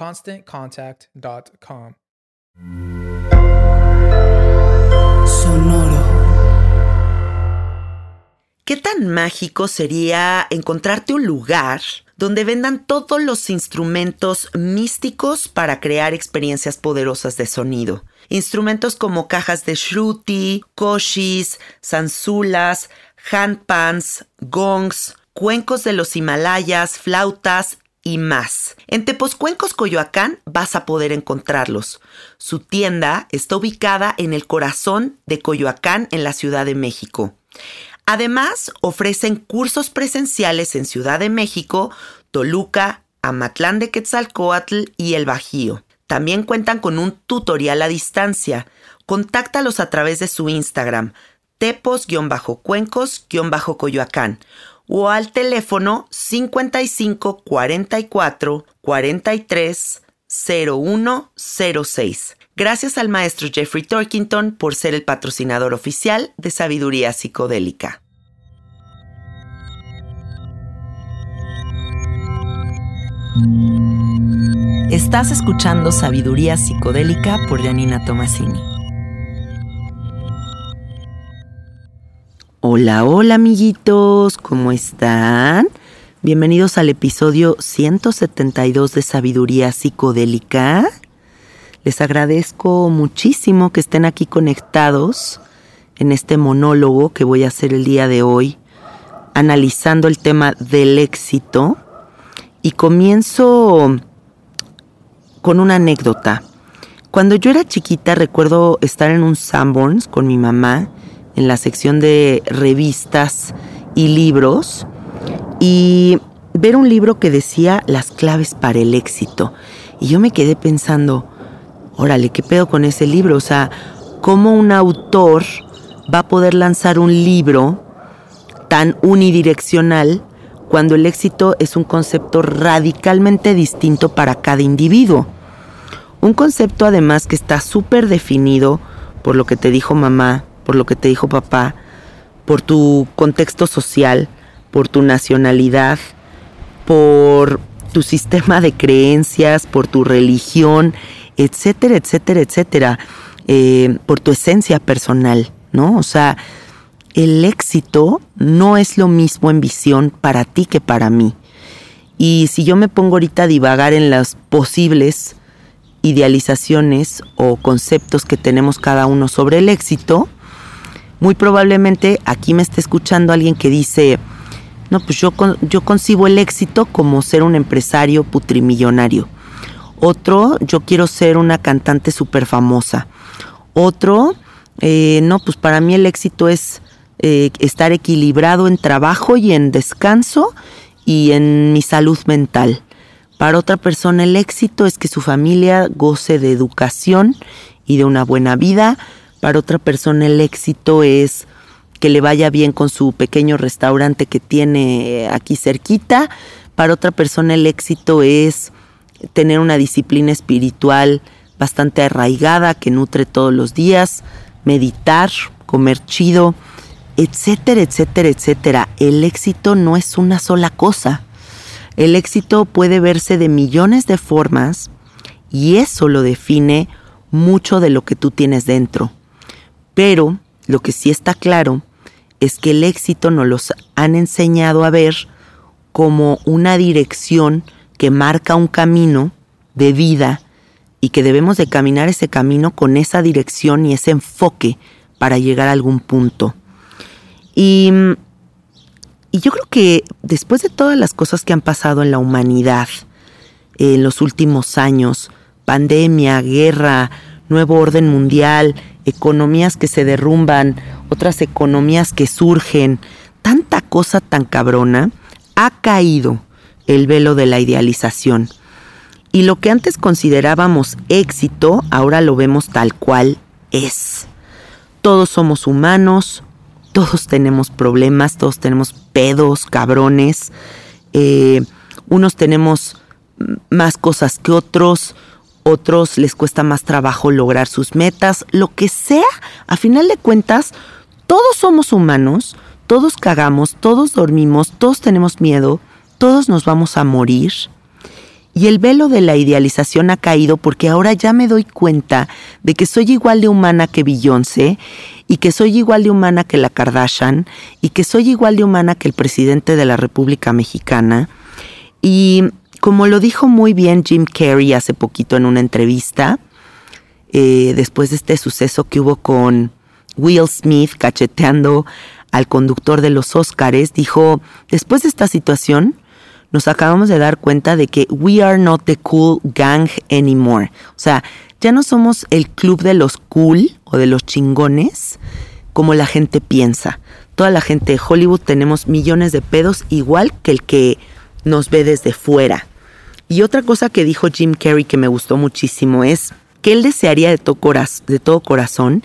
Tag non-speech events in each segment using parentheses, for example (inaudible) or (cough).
ConstantContact.com. Sonoro. ¿Qué tan mágico sería encontrarte un lugar donde vendan todos los instrumentos místicos para crear experiencias poderosas de sonido? Instrumentos como cajas de shruti, koshis, zanzulas, handpans, gongs, cuencos de los Himalayas, flautas y más. En Tepozcuencos, Coyoacán, vas a poder encontrarlos. Su tienda está ubicada en el corazón de Coyoacán, en la Ciudad de México. Además, ofrecen cursos presenciales en Ciudad de México, Toluca, Amatlán de Quetzalcoatl y El Bajío. También cuentan con un tutorial a distancia. Contáctalos a través de su Instagram, tepos-cuencos-coyoacán o al teléfono 55 44 43 0106. Gracias al maestro Jeffrey Torkington por ser el patrocinador oficial de Sabiduría Psicodélica. Estás escuchando Sabiduría Psicodélica por Janina Tomasini. Hola, hola amiguitos, ¿cómo están? Bienvenidos al episodio 172 de Sabiduría Psicodélica. Les agradezco muchísimo que estén aquí conectados en este monólogo que voy a hacer el día de hoy, analizando el tema del éxito. Y comienzo con una anécdota. Cuando yo era chiquita recuerdo estar en un Sanborns con mi mamá en la sección de revistas y libros y ver un libro que decía las claves para el éxito. Y yo me quedé pensando, órale, ¿qué pedo con ese libro? O sea, ¿cómo un autor va a poder lanzar un libro tan unidireccional cuando el éxito es un concepto radicalmente distinto para cada individuo. Un concepto además que está súper definido por lo que te dijo mamá, por lo que te dijo papá, por tu contexto social, por tu nacionalidad, por tu sistema de creencias, por tu religión, etcétera, etcétera, etcétera, eh, por tu esencia personal, ¿no? O sea, el éxito no es lo mismo en visión para ti que para mí. Y si yo me pongo ahorita a divagar en las posibles idealizaciones o conceptos que tenemos cada uno sobre el éxito, muy probablemente aquí me esté escuchando alguien que dice, No, pues yo, yo concibo el éxito como ser un empresario putrimillonario. Otro, yo quiero ser una cantante súper famosa. Otro, eh, no, pues para mí el éxito es eh, estar equilibrado en trabajo y en descanso y en mi salud mental. Para otra persona el éxito es que su familia goce de educación y de una buena vida. Para otra persona el éxito es que le vaya bien con su pequeño restaurante que tiene aquí cerquita. Para otra persona el éxito es tener una disciplina espiritual bastante arraigada que nutre todos los días, meditar, comer chido, etcétera, etcétera, etcétera. El éxito no es una sola cosa. El éxito puede verse de millones de formas y eso lo define mucho de lo que tú tienes dentro. Pero lo que sí está claro es que el éxito nos los han enseñado a ver como una dirección que marca un camino de vida y que debemos de caminar ese camino con esa dirección y ese enfoque para llegar a algún punto. Y, y yo creo que después de todas las cosas que han pasado en la humanidad en los últimos años, pandemia, guerra, nuevo orden mundial, economías que se derrumban, otras economías que surgen, tanta cosa tan cabrona, ha caído el velo de la idealización. Y lo que antes considerábamos éxito, ahora lo vemos tal cual es. Todos somos humanos, todos tenemos problemas, todos tenemos pedos, cabrones, eh, unos tenemos más cosas que otros, otros les cuesta más trabajo lograr sus metas, lo que sea, a final de cuentas, todos somos humanos, todos cagamos, todos dormimos, todos tenemos miedo, todos nos vamos a morir. Y el velo de la idealización ha caído porque ahora ya me doy cuenta de que soy igual de humana que Beyoncé y que soy igual de humana que la Kardashian y que soy igual de humana que el presidente de la República Mexicana. Y como lo dijo muy bien Jim Carrey hace poquito en una entrevista, eh, después de este suceso que hubo con Will Smith cacheteando al conductor de los Óscares, dijo, después de esta situación, nos acabamos de dar cuenta de que we are not the cool gang anymore. O sea, ya no somos el club de los cool o de los chingones como la gente piensa. Toda la gente de Hollywood tenemos millones de pedos igual que el que nos ve desde fuera. Y otra cosa que dijo Jim Carrey que me gustó muchísimo es que él desearía de todo, corazón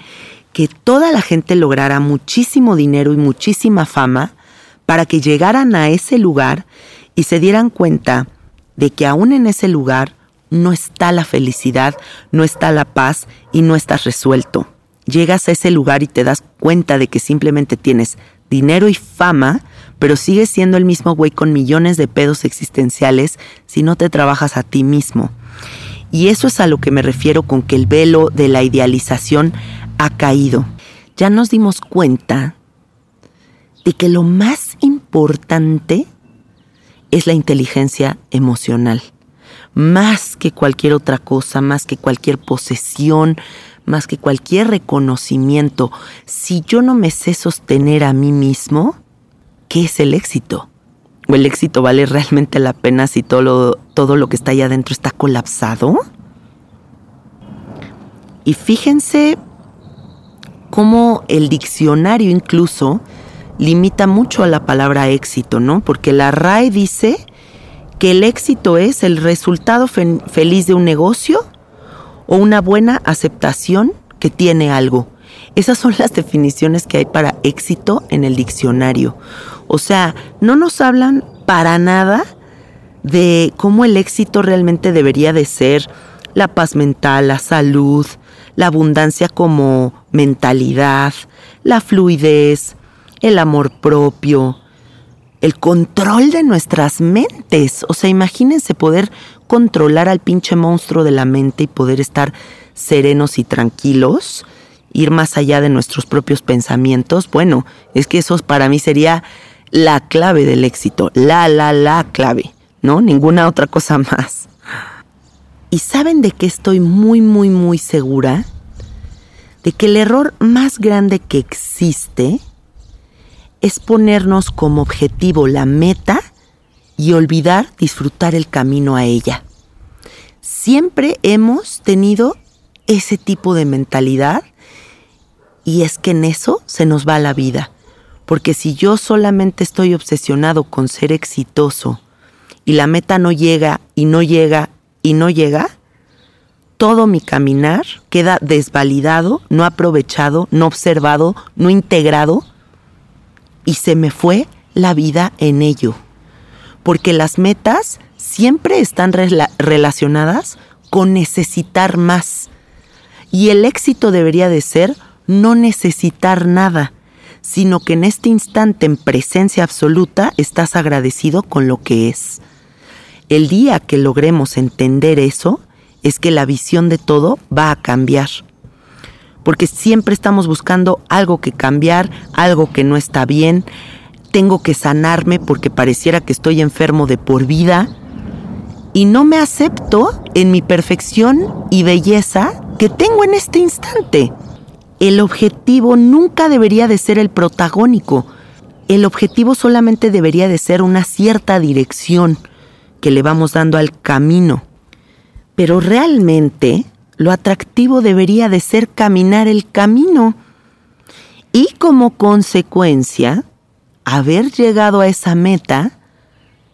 que toda la gente lograra muchísimo dinero y muchísima fama para que llegaran a ese lugar y se dieran cuenta de que aún en ese lugar no está la felicidad, no está la paz y no estás resuelto. Llegas a ese lugar y te das cuenta de que simplemente tienes dinero y fama, pero sigues siendo el mismo güey con millones de pedos existenciales si no te trabajas a ti mismo. Y eso es a lo que me refiero con que el velo de la idealización ha caído. Ya nos dimos cuenta de que lo más importante es la inteligencia emocional. Más que cualquier otra cosa, más que cualquier posesión, más que cualquier reconocimiento. Si yo no me sé sostener a mí mismo, ¿qué es el éxito? ¿O el éxito vale realmente la pena si todo lo, todo lo que está allá adentro está colapsado? Y fíjense cómo el diccionario incluso limita mucho a la palabra éxito, ¿no? Porque la RAE dice que el éxito es el resultado feliz de un negocio o una buena aceptación que tiene algo. Esas son las definiciones que hay para éxito en el diccionario. O sea, no nos hablan para nada de cómo el éxito realmente debería de ser la paz mental, la salud, la abundancia como mentalidad, la fluidez, el amor propio, el control de nuestras mentes. O sea, imagínense poder controlar al pinche monstruo de la mente y poder estar serenos y tranquilos, ir más allá de nuestros propios pensamientos. Bueno, es que eso para mí sería la clave del éxito, la, la, la clave, ¿no? Ninguna otra cosa más. ¿Y saben de qué estoy muy, muy, muy segura? De que el error más grande que existe es ponernos como objetivo la meta y olvidar disfrutar el camino a ella. Siempre hemos tenido ese tipo de mentalidad y es que en eso se nos va la vida. Porque si yo solamente estoy obsesionado con ser exitoso y la meta no llega y no llega y no llega, todo mi caminar queda desvalidado, no aprovechado, no observado, no integrado y se me fue la vida en ello. Porque las metas siempre están relacionadas con necesitar más. Y el éxito debería de ser no necesitar nada, sino que en este instante en presencia absoluta estás agradecido con lo que es. El día que logremos entender eso, es que la visión de todo va a cambiar. Porque siempre estamos buscando algo que cambiar, algo que no está bien. Tengo que sanarme porque pareciera que estoy enfermo de por vida. Y no me acepto en mi perfección y belleza que tengo en este instante. El objetivo nunca debería de ser el protagónico. El objetivo solamente debería de ser una cierta dirección que le vamos dando al camino. Pero realmente lo atractivo debería de ser caminar el camino y como consecuencia haber llegado a esa meta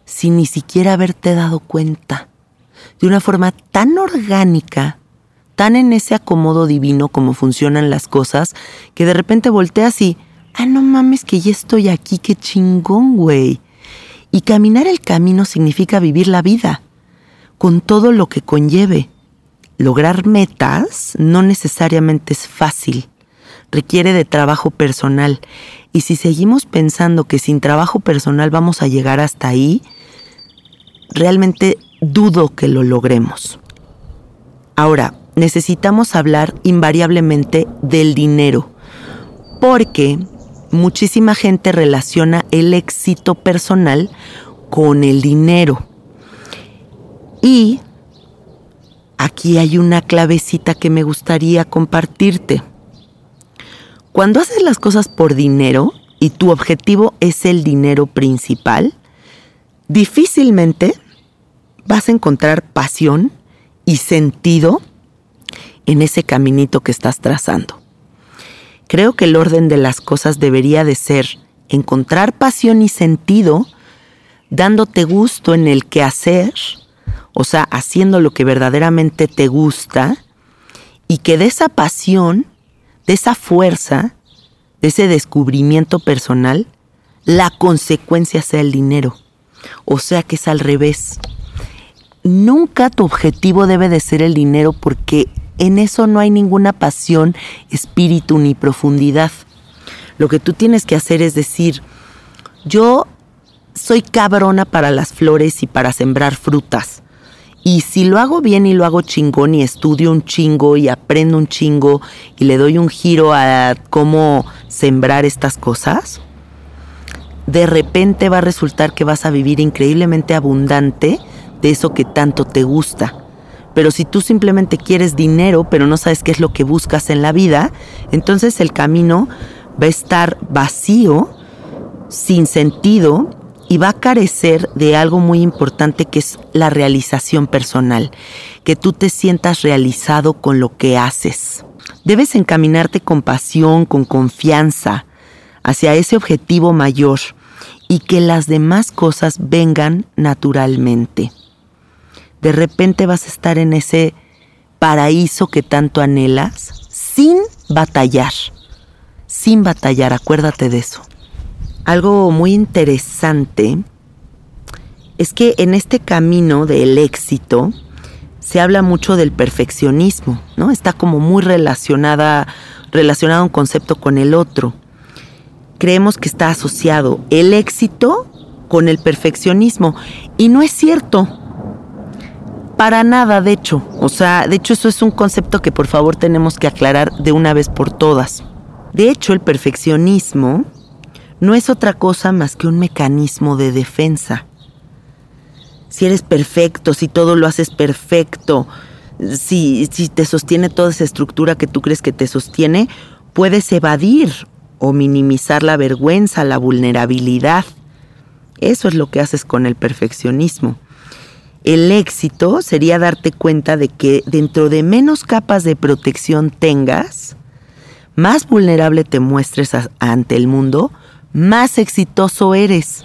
sin ni siquiera haberte dado cuenta, de una forma tan orgánica, tan en ese acomodo divino como funcionan las cosas, que de repente volteas y, ah, no mames que ya estoy aquí, qué chingón, güey. Y caminar el camino significa vivir la vida con todo lo que conlleve. Lograr metas no necesariamente es fácil, requiere de trabajo personal. Y si seguimos pensando que sin trabajo personal vamos a llegar hasta ahí, realmente dudo que lo logremos. Ahora, necesitamos hablar invariablemente del dinero, porque muchísima gente relaciona el éxito personal con el dinero. Y aquí hay una clavecita que me gustaría compartirte. Cuando haces las cosas por dinero y tu objetivo es el dinero principal, difícilmente vas a encontrar pasión y sentido en ese caminito que estás trazando. Creo que el orden de las cosas debería de ser encontrar pasión y sentido dándote gusto en el que hacer o sea, haciendo lo que verdaderamente te gusta y que de esa pasión, de esa fuerza, de ese descubrimiento personal, la consecuencia sea el dinero. O sea que es al revés. Nunca tu objetivo debe de ser el dinero porque en eso no hay ninguna pasión, espíritu ni profundidad. Lo que tú tienes que hacer es decir, yo soy cabrona para las flores y para sembrar frutas. Y si lo hago bien y lo hago chingón y estudio un chingo y aprendo un chingo y le doy un giro a cómo sembrar estas cosas, de repente va a resultar que vas a vivir increíblemente abundante de eso que tanto te gusta. Pero si tú simplemente quieres dinero, pero no sabes qué es lo que buscas en la vida, entonces el camino va a estar vacío, sin sentido y va a carecer de algo muy importante que es la realización personal, que tú te sientas realizado con lo que haces. Debes encaminarte con pasión, con confianza hacia ese objetivo mayor y que las demás cosas vengan naturalmente. De repente vas a estar en ese paraíso que tanto anhelas sin batallar, sin batallar, acuérdate de eso. Algo muy interesante es que en este camino del éxito se habla mucho del perfeccionismo, ¿no? Está como muy relacionada, relacionado un concepto con el otro. Creemos que está asociado el éxito con el perfeccionismo y no es cierto. Para nada, de hecho. O sea, de hecho eso es un concepto que por favor tenemos que aclarar de una vez por todas. De hecho, el perfeccionismo no es otra cosa más que un mecanismo de defensa. Si eres perfecto, si todo lo haces perfecto, si, si te sostiene toda esa estructura que tú crees que te sostiene, puedes evadir o minimizar la vergüenza, la vulnerabilidad. Eso es lo que haces con el perfeccionismo. El éxito sería darte cuenta de que dentro de menos capas de protección tengas, más vulnerable te muestres ante el mundo, más exitoso eres.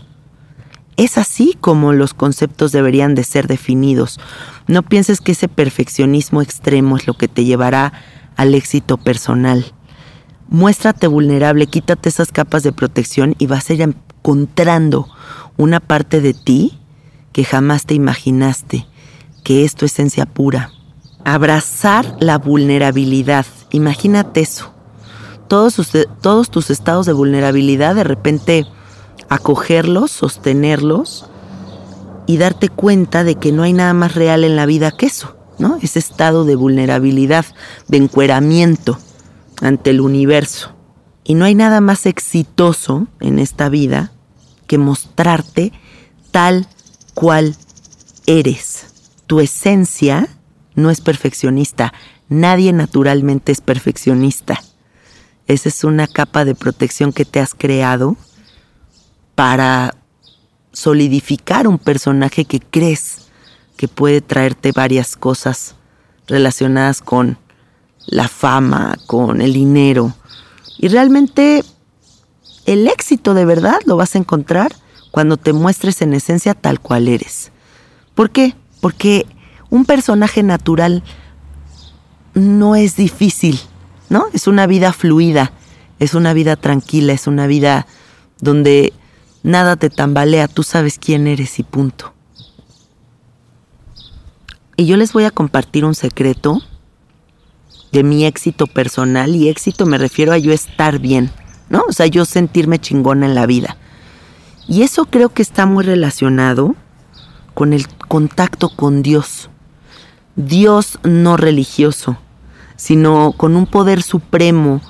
Es así como los conceptos deberían de ser definidos. No pienses que ese perfeccionismo extremo es lo que te llevará al éxito personal. Muéstrate vulnerable, quítate esas capas de protección y vas a ir encontrando una parte de ti que jamás te imaginaste, que es tu esencia pura. Abrazar la vulnerabilidad, imagínate eso. Todos, todos tus estados de vulnerabilidad, de repente acogerlos, sostenerlos y darte cuenta de que no hay nada más real en la vida que eso, ¿no? Ese estado de vulnerabilidad, de encueramiento ante el universo. Y no hay nada más exitoso en esta vida que mostrarte tal cual eres. Tu esencia no es perfeccionista. Nadie naturalmente es perfeccionista. Esa es una capa de protección que te has creado para solidificar un personaje que crees que puede traerte varias cosas relacionadas con la fama, con el dinero. Y realmente el éxito de verdad lo vas a encontrar cuando te muestres en esencia tal cual eres. ¿Por qué? Porque un personaje natural no es difícil, ¿no? Es una vida fluida, es una vida tranquila, es una vida donde nada te tambalea, tú sabes quién eres y punto. Y yo les voy a compartir un secreto de mi éxito personal y éxito me refiero a yo estar bien, ¿no? O sea, yo sentirme chingona en la vida. Y eso creo que está muy relacionado con el contacto con Dios. Dios no religioso, sino con un poder supremo,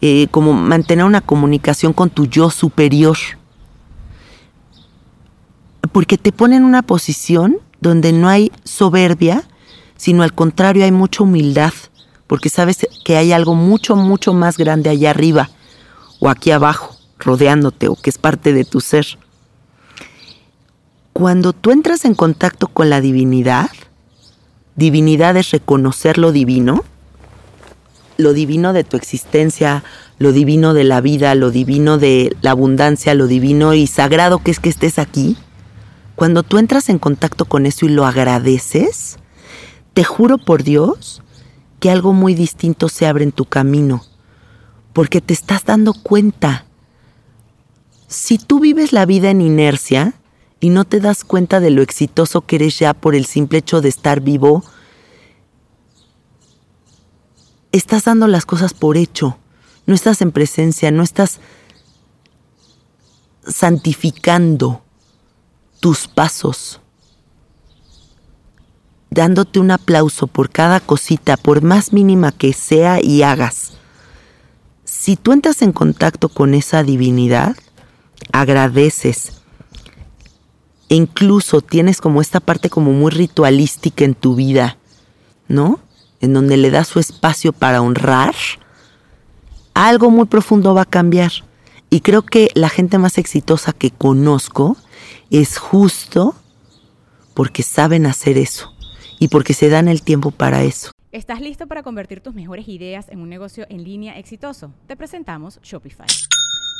eh, como mantener una comunicación con tu yo superior. Porque te pone en una posición donde no hay soberbia, sino al contrario hay mucha humildad, porque sabes que hay algo mucho, mucho más grande allá arriba o aquí abajo, rodeándote o que es parte de tu ser cuando tú entras en contacto con la divinidad, divinidad es reconocer lo divino, lo divino de tu existencia, lo divino de la vida, lo divino de la abundancia, lo divino y sagrado que es que estés aquí, cuando tú entras en contacto con eso y lo agradeces, te juro por Dios que algo muy distinto se abre en tu camino, porque te estás dando cuenta. Si tú vives la vida en inercia, y no te das cuenta de lo exitoso que eres ya por el simple hecho de estar vivo, estás dando las cosas por hecho, no estás en presencia, no estás santificando tus pasos, dándote un aplauso por cada cosita, por más mínima que sea y hagas. Si tú entras en contacto con esa divinidad, agradeces, incluso tienes como esta parte como muy ritualística en tu vida, ¿no? En donde le das su espacio para honrar, algo muy profundo va a cambiar. Y creo que la gente más exitosa que conozco es justo porque saben hacer eso y porque se dan el tiempo para eso. ¿Estás listo para convertir tus mejores ideas en un negocio en línea exitoso? Te presentamos Shopify.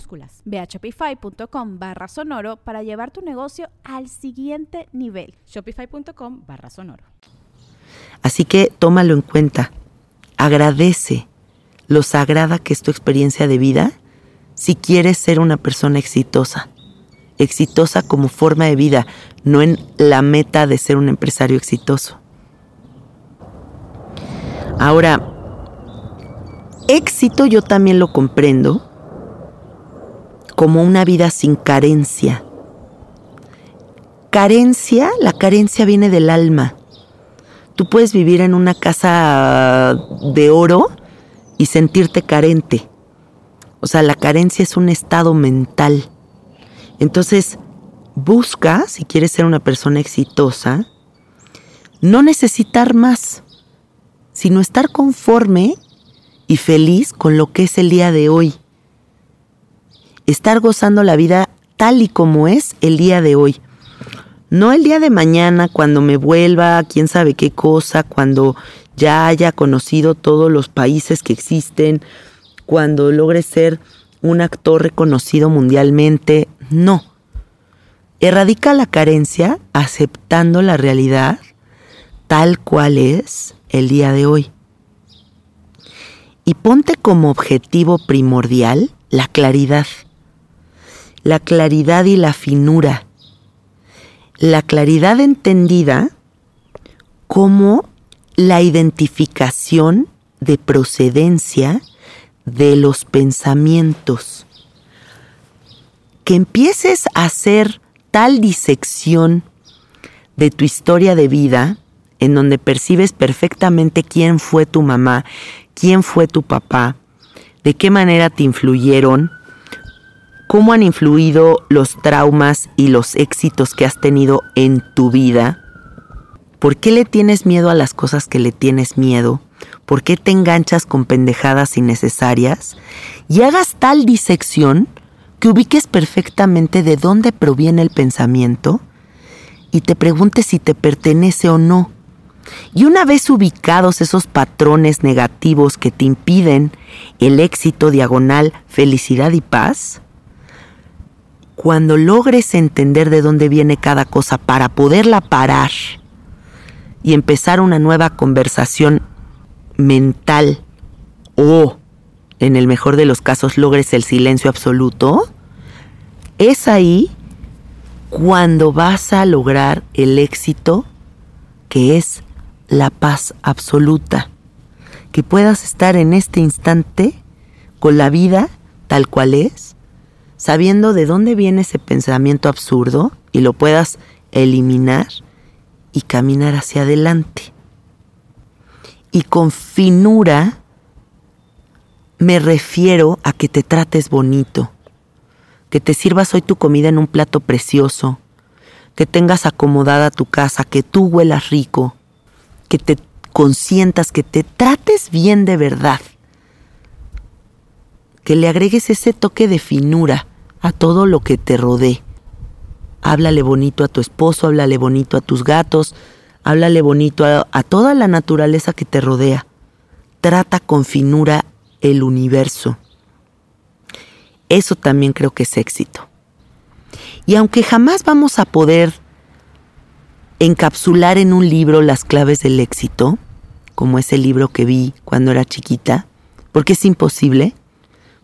minúsculas Ve a shopify.com barra sonoro para llevar tu negocio al siguiente nivel. Shopify.com barra sonoro. Así que tómalo en cuenta. Agradece lo sagrada que es tu experiencia de vida si quieres ser una persona exitosa. Exitosa como forma de vida, no en la meta de ser un empresario exitoso. Ahora, éxito yo también lo comprendo como una vida sin carencia. Carencia, la carencia viene del alma. Tú puedes vivir en una casa de oro y sentirte carente. O sea, la carencia es un estado mental. Entonces, busca, si quieres ser una persona exitosa, no necesitar más, sino estar conforme y feliz con lo que es el día de hoy. Estar gozando la vida tal y como es el día de hoy. No el día de mañana, cuando me vuelva, quién sabe qué cosa, cuando ya haya conocido todos los países que existen, cuando logre ser un actor reconocido mundialmente. No. Erradica la carencia aceptando la realidad tal cual es el día de hoy. Y ponte como objetivo primordial la claridad. La claridad y la finura la claridad entendida como la identificación de procedencia de los pensamientos. Que empieces a hacer tal disección de tu historia de vida en donde percibes perfectamente quién fue tu mamá, quién fue tu papá, de qué manera te influyeron, cómo han influido los traumas y los éxitos que has tenido en tu vida. ¿Por qué le tienes miedo a las cosas que le tienes miedo? ¿Por qué te enganchas con pendejadas innecesarias? Y hagas tal disección que ubiques perfectamente de dónde proviene el pensamiento y te preguntes si te pertenece o no. Y una vez ubicados esos patrones negativos que te impiden el éxito diagonal, felicidad y paz, cuando logres entender de dónde viene cada cosa para poderla parar y empezar una nueva conversación mental o, en el mejor de los casos, logres el silencio absoluto, es ahí cuando vas a lograr el éxito que es la paz absoluta. Que puedas estar en este instante con la vida tal cual es sabiendo de dónde viene ese pensamiento absurdo y lo puedas eliminar y caminar hacia adelante. Y con finura me refiero a que te trates bonito, que te sirvas hoy tu comida en un plato precioso, que tengas acomodada tu casa, que tú huelas rico, que te consientas, que te trates bien de verdad, que le agregues ese toque de finura a todo lo que te rodee. Háblale bonito a tu esposo, háblale bonito a tus gatos, háblale bonito a, toda la naturaleza que te rodea. Trata con finura el universo. Eso también creo que es éxito. Y aunque jamás vamos a poder encapsular en un libro las claves del éxito, como ese libro que vi cuando era chiquita, porque es imposible,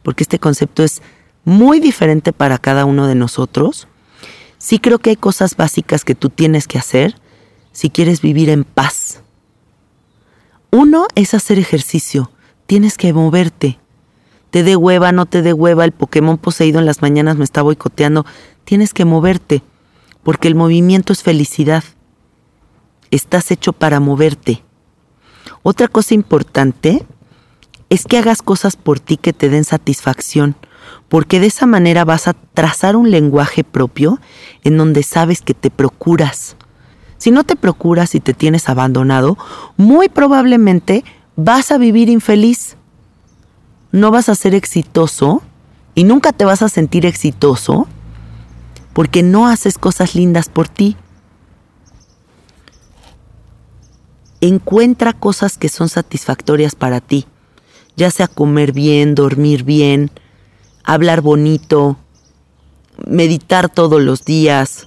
porque este concepto es muy diferente para cada uno de nosotros, sí creo que hay cosas básicas que tú tienes que hacer si quieres vivir en paz. Uno es hacer ejercicio, tienes que moverte. Te dé hueva, no te dé hueva, el Pokémon poseído en las mañanas me está boicoteando, tienes que moverte, porque el movimiento es felicidad. Estás hecho para moverte. Otra cosa importante es que hagas cosas por ti que te den satisfacción porque de esa manera vas a trazar un lenguaje propio en donde sabes que te procuras. Si no te procuras y te tienes abandonado, muy probablemente vas a vivir infeliz. No vas a ser exitoso y nunca te vas a sentir exitoso porque no haces cosas lindas por ti. Encuentra cosas que son satisfactorias para ti, ya sea comer bien, dormir bien, hablar bonito, meditar todos los días,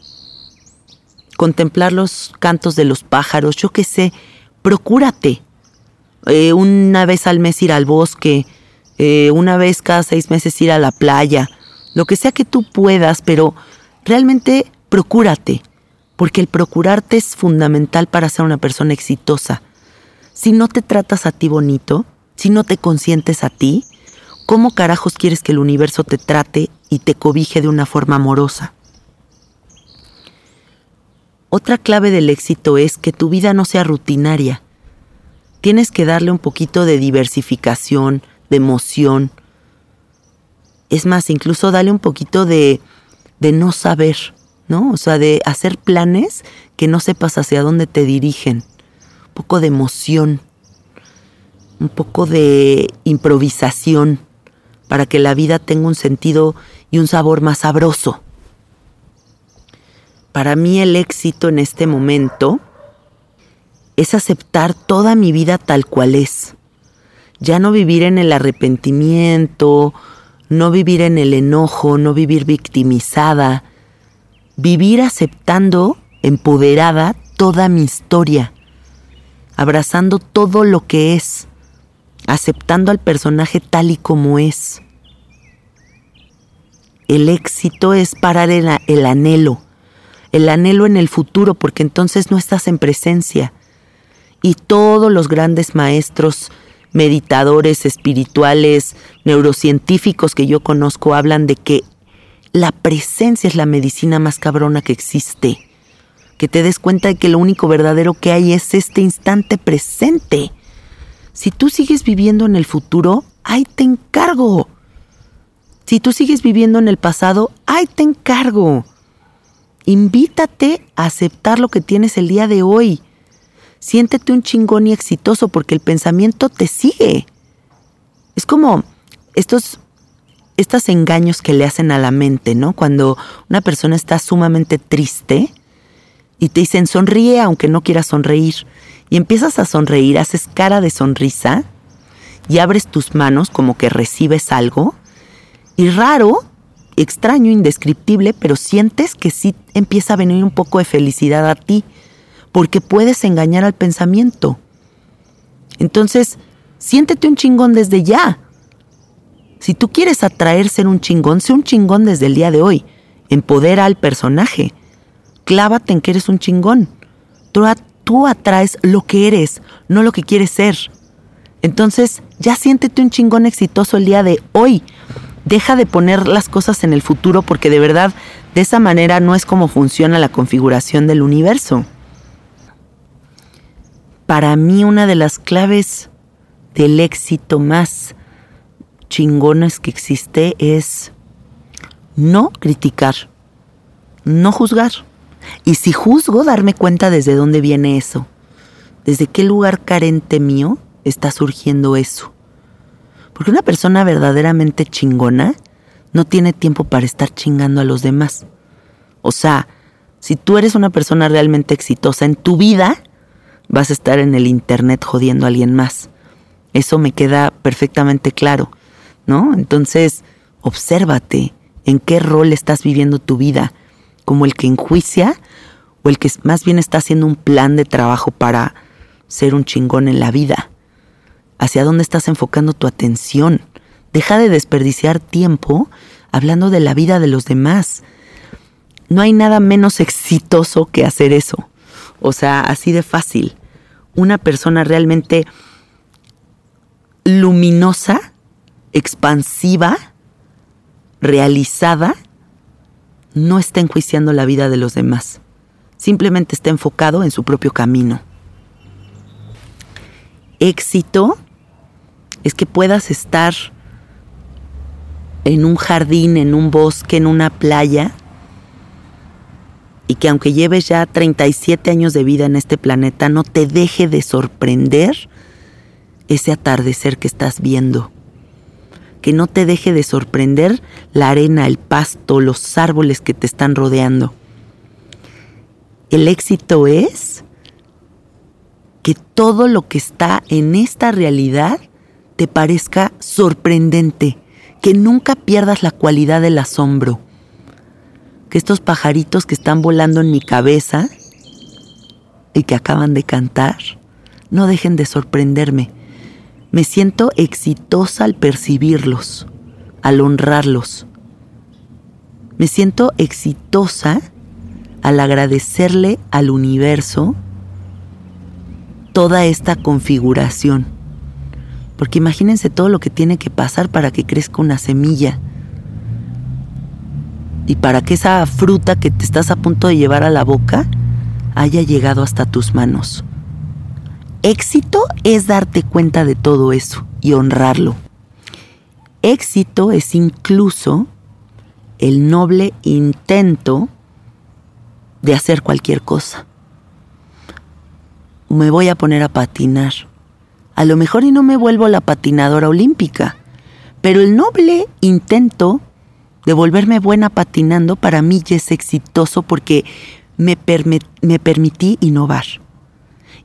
contemplar los cantos de los pájaros, yo qué sé, procúrate. Eh, una vez al mes ir al bosque, eh, una vez cada seis meses ir a la playa, lo que sea que tú puedas, pero realmente procúrate, porque el procurarte es fundamental para ser una persona exitosa. Si no te tratas a ti bonito, si no te consientes a ti, ¿cómo carajos quieres que el universo te trate y te cobije de una forma amorosa? Otra clave del éxito es que tu vida no sea rutinaria. Tienes que darle un poquito de diversificación, de emoción. Es más, incluso dale un poquito de, de no saber, ¿no? O sea, de hacer planes que no sepas hacia dónde te dirigen. Un poco de emoción, un poco de improvisación para que la vida tenga un sentido y un sabor más sabroso. Para mí el éxito en este momento es aceptar toda mi vida tal cual es. Ya no vivir en el arrepentimiento, no vivir en el enojo, no vivir victimizada, vivir aceptando, empoderada, toda mi historia, abrazando todo lo que es, aceptando al personaje tal y como es. El éxito es parar el, el anhelo, el anhelo en el futuro, porque entonces no estás en presencia y todos los grandes maestros, meditadores espirituales, neurocientíficos que yo conozco hablan de que la presencia es la medicina más cabrona que existe. Que te des cuenta de que lo único verdadero que hay es este instante presente. Si tú sigues viviendo en el futuro, ahí te encargo. Si tú sigues viviendo en el pasado, ahí te encargo. Invítate a aceptar lo que tienes el día de hoy siéntete un chingón y exitoso porque el pensamiento te sigue. Es como estos, estos engaños que le hacen a la mente, ¿no? Cuando una persona está sumamente triste y te dicen sonríe aunque no quieras sonreír. Y empiezas a sonreír, haces cara de sonrisa y abres tus manos como que recibes algo. Y raro, extraño, indescriptible, pero sientes que sí empieza a venir un poco de felicidad a ti porque puedes engañar al pensamiento. Entonces, siéntete un chingón desde ya. Si tú quieres atraer ser un chingón, sé un chingón desde el día de hoy. Empodera al personaje. Clávate en que eres un chingón. Tú, tú atraes lo que eres, no lo que quieres ser. Entonces, ya siéntete un chingón exitoso el día de hoy. Deja de poner las cosas en el futuro porque de verdad de esa manera no es como funciona la configuración del universo para mí una de las claves del éxito más chingonas que existe es no criticar, no juzgar. Y si juzgo, darme cuenta desde dónde viene eso, desde qué lugar carente mío está surgiendo eso. Porque una persona verdaderamente chingona no tiene tiempo para estar chingando a los demás. O sea, si tú eres una persona realmente exitosa en tu vida, vas a estar en el Internet jodiendo a alguien más. Eso me queda perfectamente claro, ¿no? Entonces, obsérvate en qué rol estás viviendo tu vida, como el que enjuicia o el que más bien está haciendo un plan de trabajo para ser un chingón en la vida. ¿Hacia dónde estás enfocando tu atención? Deja de desperdiciar tiempo hablando de la vida de los demás. No hay nada menos exitoso que hacer eso. O sea, así de fácil una persona realmente luminosa, expansiva, realizada, no está enjuiciando la vida de los demás. Simplemente está enfocado en su propio camino. Éxito es que puedas estar en un jardín, en un bosque, en una playa, y que aunque lleves ya 37 años de vida en este planeta, no te deje de sorprender ese atardecer que estás viendo. Que no te deje de sorprender la arena, el pasto, los árboles que te están rodeando. El éxito es que todo lo que está en esta realidad te parezca sorprendente, que nunca pierdas la cualidad del asombro que estos pajaritos que están volando en mi cabeza y que acaban de cantar no dejen de sorprenderme. Me siento exitosa al percibirlos, al honrarlos. Me siento exitosa al agradecerle al universo toda esta configuración. Porque imagínense todo lo que tiene que pasar para que crezca una semilla. Y para que esa fruta que te estás a punto de llevar a la boca haya llegado hasta tus manos. Éxito es darte cuenta de todo eso y honrarlo. Éxito es incluso el noble intento de hacer cualquier cosa. Me voy a poner a patinar. A lo mejor y no me vuelvo la patinadora olímpica, pero el noble intento de volverme buena patinando para mí ya es exitoso porque me, me permití innovar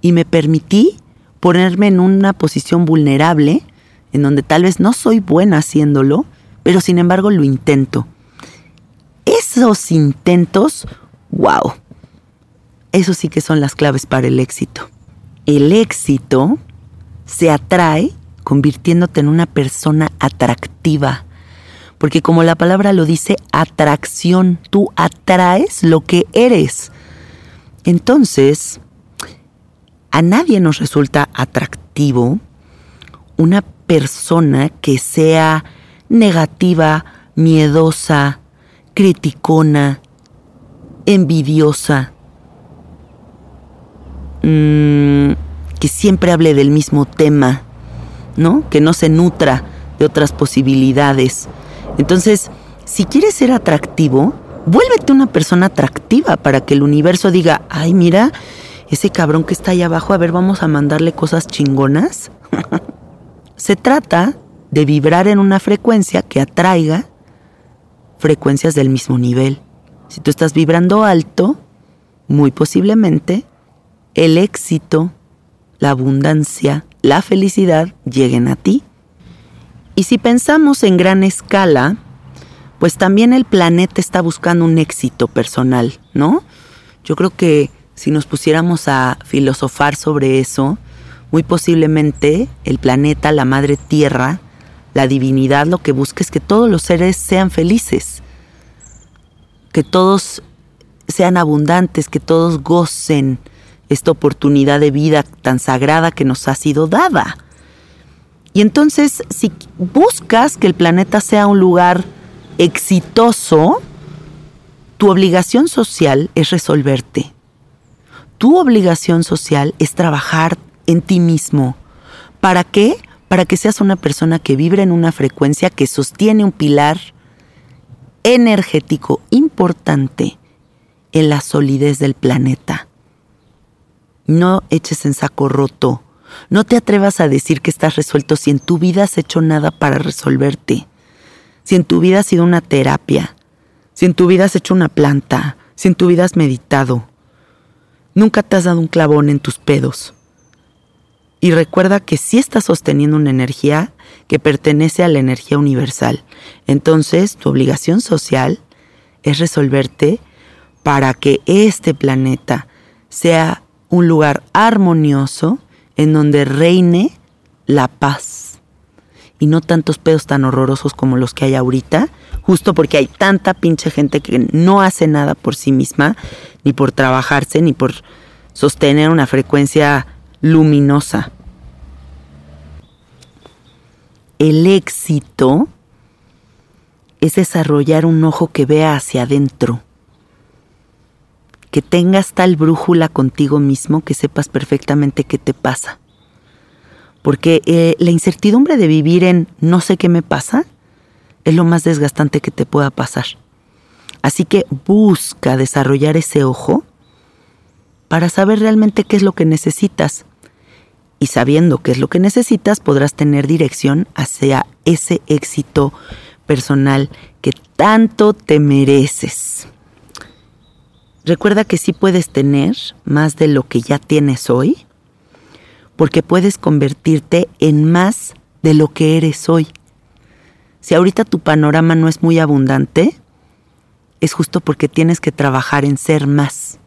y me permití ponerme en una posición vulnerable, en donde tal vez no soy buena haciéndolo, pero sin embargo lo intento. Esos intentos, wow, eso sí que son las claves para el éxito. El éxito se atrae convirtiéndote en una persona atractiva, porque como la palabra lo dice, atracción, tú atraes lo que eres. Entonces, a nadie nos resulta atractivo una persona que sea negativa, miedosa, criticona, envidiosa, mm, que siempre hable del mismo tema, ¿no? Que no se nutra de otras posibilidades. Entonces, si quieres ser atractivo, vuélvete una persona atractiva para que el universo diga, ay, mira, ese cabrón que está ahí abajo, a ver, vamos a mandarle cosas chingonas. (laughs) Se trata de vibrar en una frecuencia que atraiga frecuencias del mismo nivel. Si tú estás vibrando alto, muy posiblemente el éxito, la abundancia, la felicidad lleguen a ti. Y si pensamos en gran escala, pues también el planeta está buscando un éxito personal, ¿no? Yo creo que si nos pusiéramos a filosofar sobre eso, muy posiblemente el planeta, la madre tierra, la divinidad lo que busca es que todos los seres sean felices, que todos sean abundantes, que todos gocen esta oportunidad de vida tan sagrada que nos ha sido dada. Y entonces, si buscas que el planeta sea un lugar exitoso, tu obligación social es resolverte tu obligación social es trabajar en ti mismo. ¿Para qué? Para que seas una persona que vibra en una frecuencia que sostiene un pilar energético importante en la solidez del planeta. No eches en saco roto. No te atrevas a decir que estás resuelto si en tu vida has hecho nada para resolverte. Si en tu vida ha sido una terapia. Si en tu vida has hecho una planta. Si en tu vida has meditado. Nunca te has dado un clavón en tus pedos. Y recuerda que sí estás sosteniendo una energía que pertenece a la energía universal. Entonces, tu obligación social es resolverte para que este planeta sea un lugar armonioso en donde reine la paz y no tantos pedos tan horrorosos como los que hay ahorita, justo porque hay tanta pinche gente que no hace nada por sí misma, ni por trabajarse, ni por sostener una frecuencia luminosa. El éxito es desarrollar un ojo que vea hacia adentro, que tengas tal brújula contigo mismo que sepas perfectamente qué te pasa. Porque eh, la incertidumbre de vivir en no sé qué me pasa es lo más desgastante que te pueda pasar. Así que busca desarrollar ese ojo para saber realmente qué es lo que necesitas. Y sabiendo qué es lo que necesitas, podrás tener dirección hacia ese éxito personal que tanto te mereces. Recuerda que sí puedes tener más de lo que ya tienes hoy, porque puedes convertirte en más de lo que eres hoy. Si ahorita tu panorama no es muy abundante, es justo porque tienes que trabajar en ser más,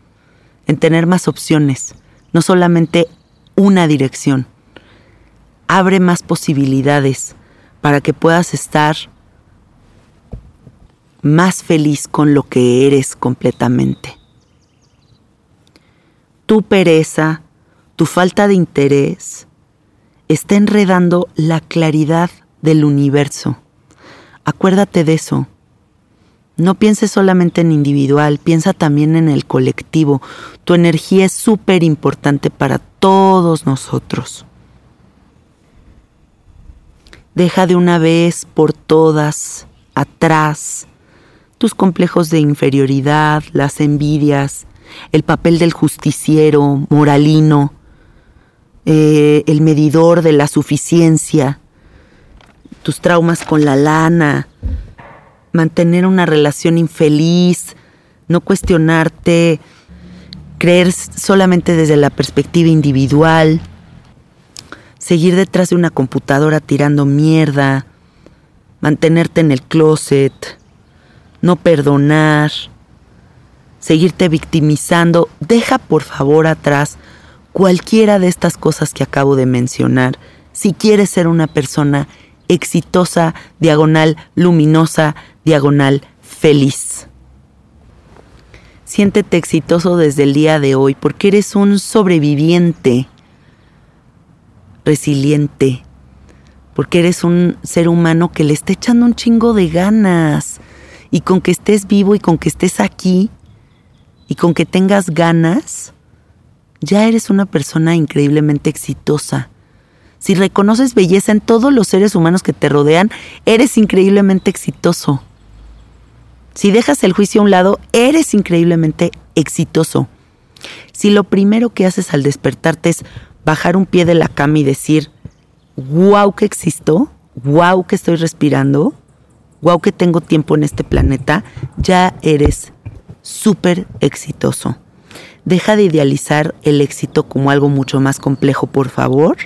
en tener más opciones, no solamente una dirección. abre más posibilidades para que puedas estar más feliz con lo que eres completamente. Tu pereza, tu falta de interés, está enredando la claridad del universo. Acuérdate de eso. No pienses solamente en individual, piensa también en el colectivo. Tu energía es súper importante para todos nosotros. Deja de una vez por todas atrás tus complejos de inferioridad, las envidias, el papel del justiciero, moralino, eh, el medidor de la suficiencia, tus traumas con la lana, mantener una relación infeliz, no cuestionarte, creer solamente desde la perspectiva individual, seguir detrás de una computadora tirando mierda, mantenerte en el closet, no perdonar, seguirte victimizando. Deja por favor atrás cualquiera de estas cosas que acabo de mencionar si quieres ser una persona exitosa, diagonal, luminosa, diagonal, feliz. Siéntete exitoso desde el día de hoy porque eres un sobreviviente, resiliente, porque eres un ser humano que le está echando un chingo de ganas y con que estés vivo y con que estés aquí y con que tengas ganas, ya eres una persona increíblemente exitosa. Si reconoces belleza en todos los seres humanos que te rodean, eres increíblemente exitoso. Si dejas el juicio a un lado, eres increíblemente exitoso. Si lo primero que haces al despertarte es bajar un pie de la cama y decir, wow que existo, wow que estoy respirando, wow que tengo tiempo en este planeta, ya eres súper exitoso. Deja de idealizar el éxito como algo mucho más complejo, por favor.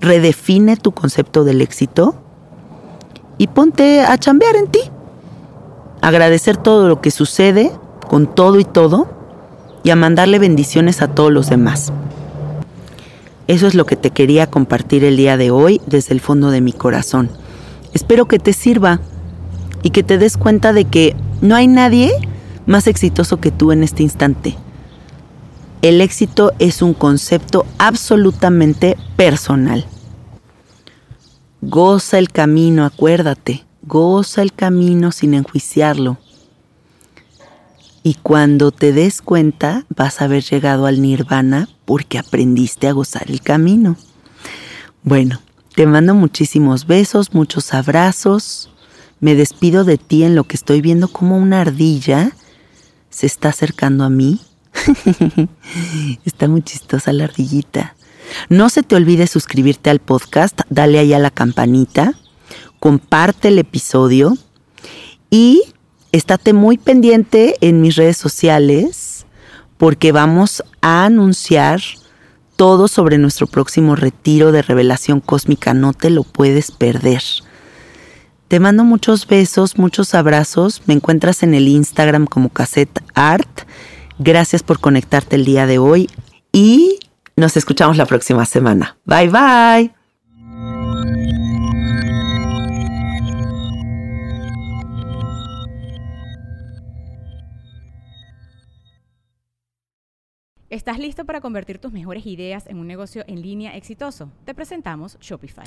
Redefine tu concepto del éxito y ponte a chambear en ti agradecer todo lo que sucede con todo y todo y a mandarle bendiciones a todos los demás. Eso es lo que te quería compartir el día de hoy desde el fondo de mi corazón. Espero que te sirva y que te des cuenta de que no hay nadie más exitoso que tú en este instante. El éxito es un concepto absolutamente personal. Goza el camino, acuérdate. Goza el camino sin enjuiciarlo. Y cuando te des cuenta, vas a haber llegado al nirvana porque aprendiste a gozar el camino. Bueno, te mando muchísimos besos, muchos abrazos. Me despido de ti en lo que estoy viendo como una ardilla se está acercando a mí. (laughs) está muy chistosa la ardillita. No se te olvide suscribirte al podcast, dale ahí a la campanita comparte el episodio y estate muy pendiente en mis redes sociales porque vamos a anunciar todo sobre nuestro próximo retiro de revelación cósmica. No te lo puedes perder. Te mando muchos besos, muchos abrazos. Me encuentras en el Instagram como Cassette Art. Gracias por conectarte el día de hoy y nos escuchamos la próxima semana. Bye bye. ¿Estás listo para convertir tus mejores ideas en un negocio en línea exitoso? Te presentamos Shopify.